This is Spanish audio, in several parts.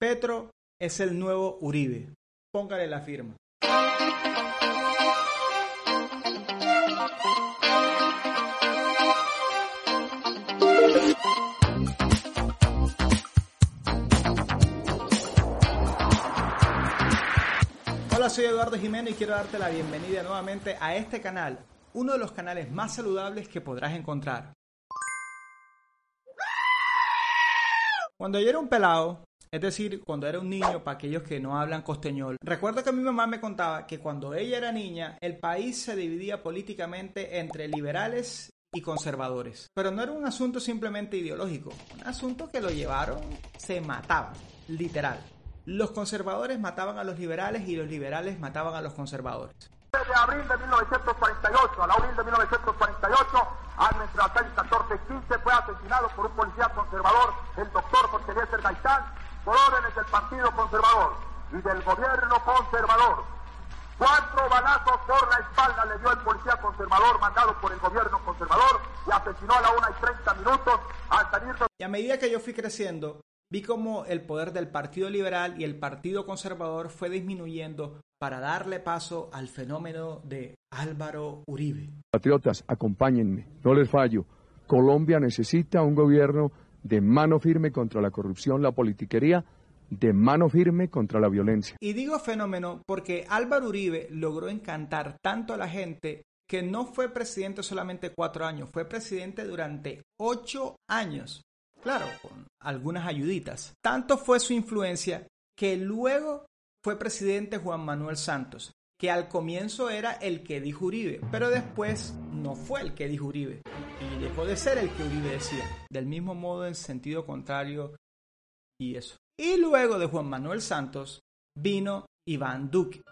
Petro es el nuevo Uribe. Póngale la firma. Hola, soy Eduardo Jiménez y quiero darte la bienvenida nuevamente a este canal, uno de los canales más saludables que podrás encontrar. Cuando yo era un pelado, es decir, cuando era un niño, para aquellos que no hablan costeñol, recuerdo que mi mamá me contaba que cuando ella era niña, el país se dividía políticamente entre liberales y conservadores. Pero no era un asunto simplemente ideológico, un asunto que lo llevaron, se mataban, literal. Los conservadores mataban a los liberales y los liberales mataban a los conservadores. De abril de 1948 al abril de 1948, año entre las 14 y 15, fue asesinado por un policía conservador, el doctor Jorge Eliezer Gaitán, por órdenes del Partido Conservador y del gobierno conservador. Cuatro balazos por la espalda le dio el policía conservador mandado por el gobierno conservador y asesinó a la 1 y 30 minutos al salir de... Y a medida que yo fui creciendo, vi como el poder del Partido Liberal y el Partido Conservador fue disminuyendo para darle paso al fenómeno de Álvaro Uribe. Patriotas, acompáñenme, no les fallo. Colombia necesita un gobierno de mano firme contra la corrupción, la politiquería, de mano firme contra la violencia. Y digo fenómeno porque Álvaro Uribe logró encantar tanto a la gente que no fue presidente solamente cuatro años, fue presidente durante ocho años. Claro, con algunas ayuditas. Tanto fue su influencia que luego fue presidente Juan Manuel Santos, que al comienzo era el que dijo Uribe, pero después no fue el que dijo Uribe y dejó de ser el que Uribe decía. Del mismo modo, en sentido contrario y eso. Y luego de Juan Manuel Santos vino Iván Duque,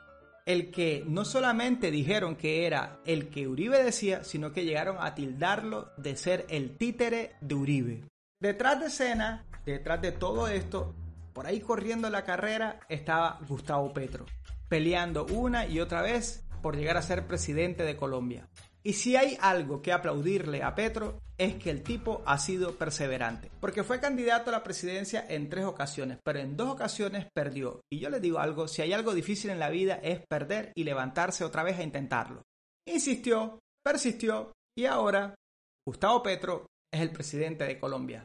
el que no solamente dijeron que era el que Uribe decía, sino que llegaron a tildarlo de ser el títere de Uribe. Detrás de escena, detrás de todo esto, por ahí corriendo la carrera estaba Gustavo Petro, peleando una y otra vez por llegar a ser presidente de Colombia. Y si hay algo que aplaudirle a Petro es que el tipo ha sido perseverante, porque fue candidato a la presidencia en tres ocasiones, pero en dos ocasiones perdió. Y yo le digo algo, si hay algo difícil en la vida es perder y levantarse otra vez a intentarlo. Insistió, persistió y ahora Gustavo Petro es el presidente de Colombia.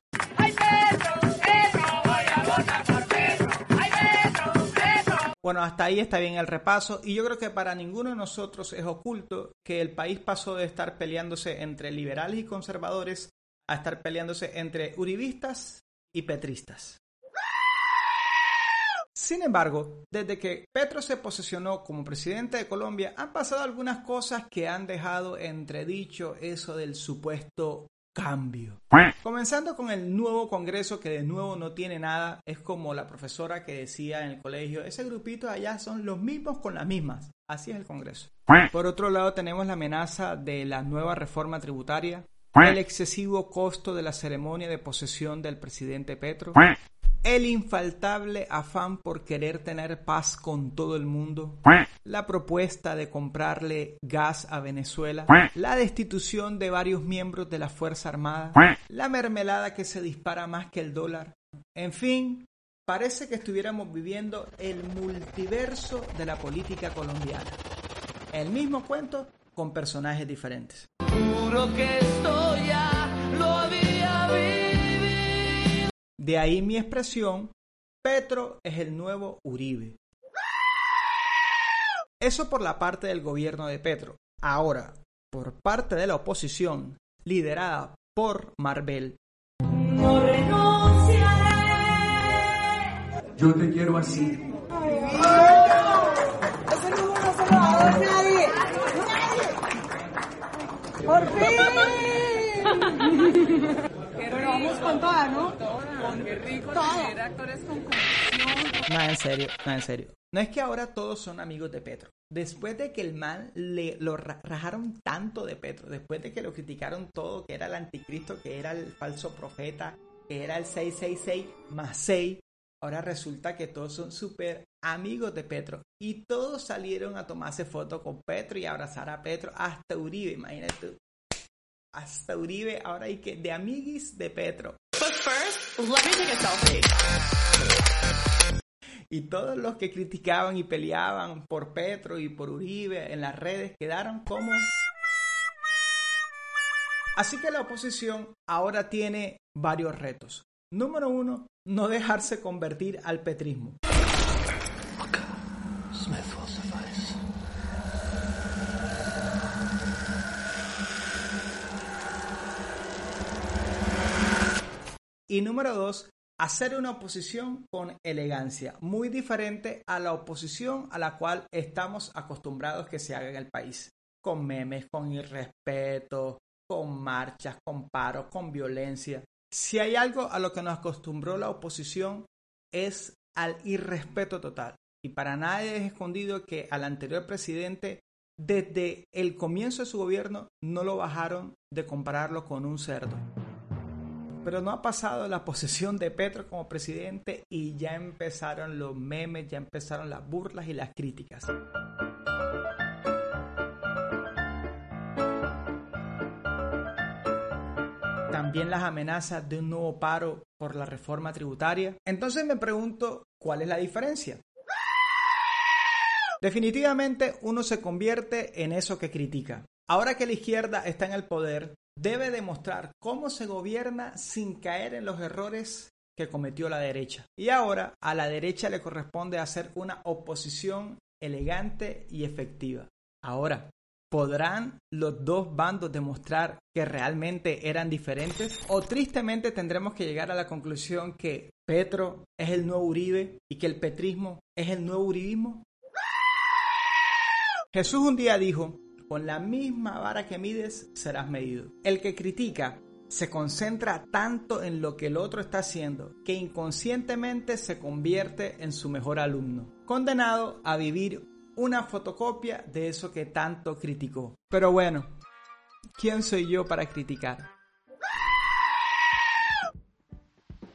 Bueno, hasta ahí está bien el repaso y yo creo que para ninguno de nosotros es oculto que el país pasó de estar peleándose entre liberales y conservadores a estar peleándose entre uribistas y petristas. Sin embargo, desde que Petro se posesionó como presidente de Colombia, han pasado algunas cosas que han dejado entredicho eso del supuesto cambio. Comenzando con el nuevo Congreso que de nuevo no tiene nada, es como la profesora que decía en el colegio, ese grupito de allá son los mismos con las mismas. Así es el Congreso. Por otro lado tenemos la amenaza de la nueva reforma tributaria, el excesivo costo de la ceremonia de posesión del presidente Petro, el infaltable afán por querer tener paz con todo el mundo, la propuesta de comprarle gas a Venezuela, la destitución de varios miembros de la Fuerza Armada, la mermelada que se dispara más que el dólar. En fin, parece que estuviéramos viviendo el multiverso de la política colombiana. El mismo cuento con personajes diferentes. que esto ya lo. De ahí mi expresión, Petro es el nuevo Uribe. Eso por la parte del gobierno de Petro. Ahora, por parte de la oposición, liderada por Marvel. No renunciaré. Yo te quiero así. Ese número no se lo va a dar nadie. ¡Por fin! Pero vamos con toda, ¿no? Qué rico tener actores con en serio, no, en serio. No es que ahora todos son amigos de Petro. Después de que el man le lo ra- rajaron tanto de Petro, después de que lo criticaron todo, que era el anticristo, que era el falso profeta, que era el 666 más 6, ahora resulta que todos son súper amigos de Petro. Y todos salieron a tomarse fotos con Petro y a abrazar a Petro, hasta Uribe, imagínate tú. Hasta Uribe, ahora hay que, de amiguis de Petro. Y todos los que criticaban y peleaban por Petro y por Uribe en las redes quedaron como... Así que la oposición ahora tiene varios retos. Número uno, no dejarse convertir al petrismo. Y número dos, hacer una oposición con elegancia, muy diferente a la oposición a la cual estamos acostumbrados que se haga en el país, con memes, con irrespeto, con marchas, con paros, con violencia. Si hay algo a lo que nos acostumbró la oposición es al irrespeto total. Y para nadie es escondido que al anterior presidente, desde el comienzo de su gobierno, no lo bajaron de compararlo con un cerdo pero no ha pasado la posesión de Petro como presidente y ya empezaron los memes, ya empezaron las burlas y las críticas. También las amenazas de un nuevo paro por la reforma tributaria. Entonces me pregunto, ¿cuál es la diferencia? Definitivamente uno se convierte en eso que critica. Ahora que la izquierda está en el poder, debe demostrar cómo se gobierna sin caer en los errores que cometió la derecha. Y ahora a la derecha le corresponde hacer una oposición elegante y efectiva. Ahora, ¿podrán los dos bandos demostrar que realmente eran diferentes? ¿O tristemente tendremos que llegar a la conclusión que Petro es el nuevo Uribe y que el petrismo es el nuevo uribismo? Jesús un día dijo, con la misma vara que mides serás medido. El que critica se concentra tanto en lo que el otro está haciendo que inconscientemente se convierte en su mejor alumno, condenado a vivir una fotocopia de eso que tanto criticó. Pero bueno, ¿quién soy yo para criticar?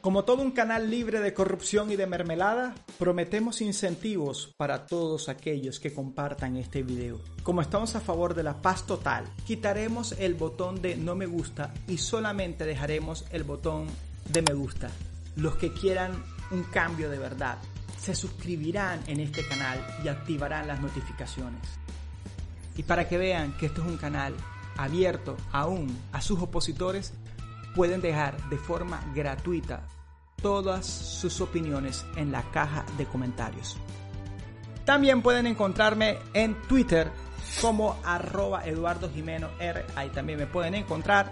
Como todo un canal libre de corrupción y de mermelada, prometemos incentivos para todos aquellos que compartan este video. Como estamos a favor de la paz total, quitaremos el botón de no me gusta y solamente dejaremos el botón de me gusta. Los que quieran un cambio de verdad se suscribirán en este canal y activarán las notificaciones. Y para que vean que esto es un canal abierto aún a sus opositores, pueden dejar de forma gratuita todas sus opiniones en la caja de comentarios. También pueden encontrarme en Twitter como arroba Eduardo Jimeno R. Ahí también me pueden encontrar.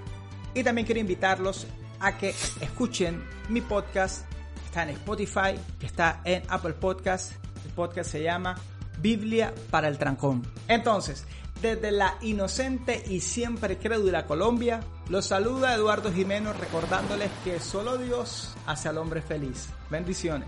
Y también quiero invitarlos a que escuchen mi podcast. Está en Spotify, está en Apple Podcast. El podcast se llama Biblia para el Trancón. Entonces, desde la inocente y siempre crédula Colombia, los saluda Eduardo Jimeno recordándoles que solo Dios hace al hombre feliz. Bendiciones.